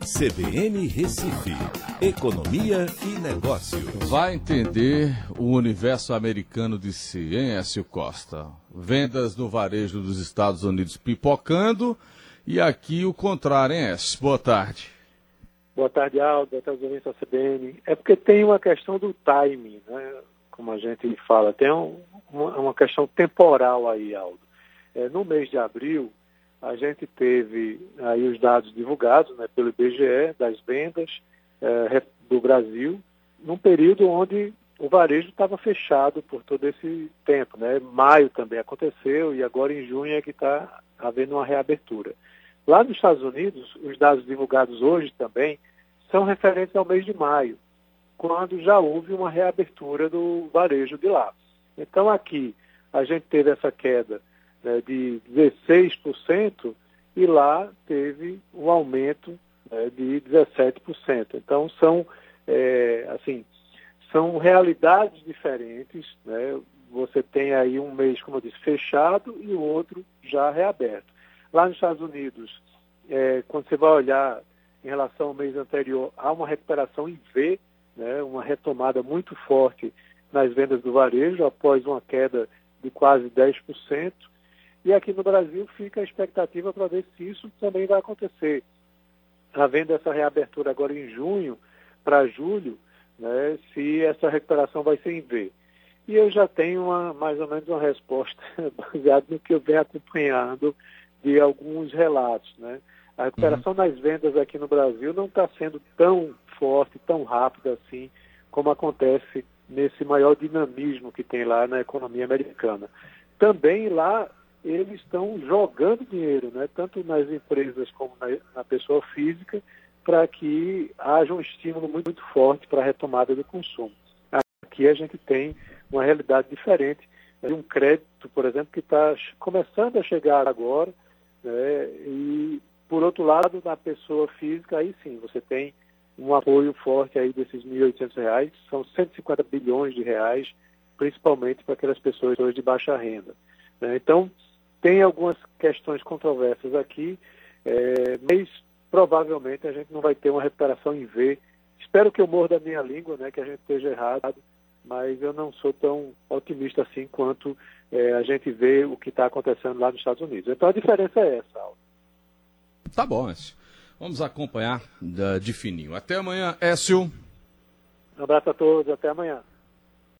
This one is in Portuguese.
CBN Recife, Economia e Negócio. Vai entender o universo americano de si, hein, Écio Costa? Vendas no varejo dos Estados Unidos pipocando e aqui o contrário, hein, Écio? Boa tarde. Boa tarde, Aldo. Boa tarde, ouvintes da CBN. É porque tem uma questão do timing, né? Como a gente fala, tem um, uma, uma, questão temporal aí, Aldo. É, no mês de abril, a gente teve aí os dados divulgados né, pelo IBGE das vendas é, do Brasil, num período onde o varejo estava fechado por todo esse tempo. Né? Maio também aconteceu e agora em junho é que está havendo uma reabertura. Lá nos Estados Unidos, os dados divulgados hoje também são referentes ao mês de maio, quando já houve uma reabertura do varejo de lá. Então aqui a gente teve essa queda né, de 16% e lá teve um aumento né, de 17%. Então são é, assim são realidades diferentes. Né? Você tem aí um mês, como eu disse, fechado e o outro já reaberto. Lá nos Estados Unidos, é, quando você vai olhar em relação ao mês anterior, há uma recuperação em V, né? uma retomada muito forte nas vendas do varejo após uma queda de quase 10%. E aqui no Brasil fica a expectativa para ver se isso também vai acontecer. Havendo essa reabertura agora em junho para julho, né, se essa recuperação vai ser em V. E eu já tenho uma, mais ou menos uma resposta baseada no que eu venho acompanhando de alguns relatos. Né? A recuperação uhum. nas vendas aqui no Brasil não está sendo tão forte, tão rápida assim, como acontece nesse maior dinamismo que tem lá na economia americana. Também lá eles estão jogando dinheiro, né, tanto nas empresas como na, na pessoa física, para que haja um estímulo muito, muito forte para a retomada do consumo. Aqui a gente tem uma realidade diferente de um crédito, por exemplo, que está começando a chegar agora, né, e por outro lado, na pessoa física, aí sim, você tem um apoio forte aí desses R$ 1.800, são 150 bilhões de reais, principalmente para aquelas pessoas de baixa renda. Né? Então, tem algumas questões controversas aqui, é, mas provavelmente a gente não vai ter uma recuperação em V. Espero que eu morda a minha língua, né, que a gente esteja errado, mas eu não sou tão otimista assim quanto é, a gente vê o que está acontecendo lá nos Estados Unidos. Então a diferença é essa, Aldo. Tá bom, Écio. Vamos acompanhar de fininho. Até amanhã, Écio. Um abraço a todos, até amanhã.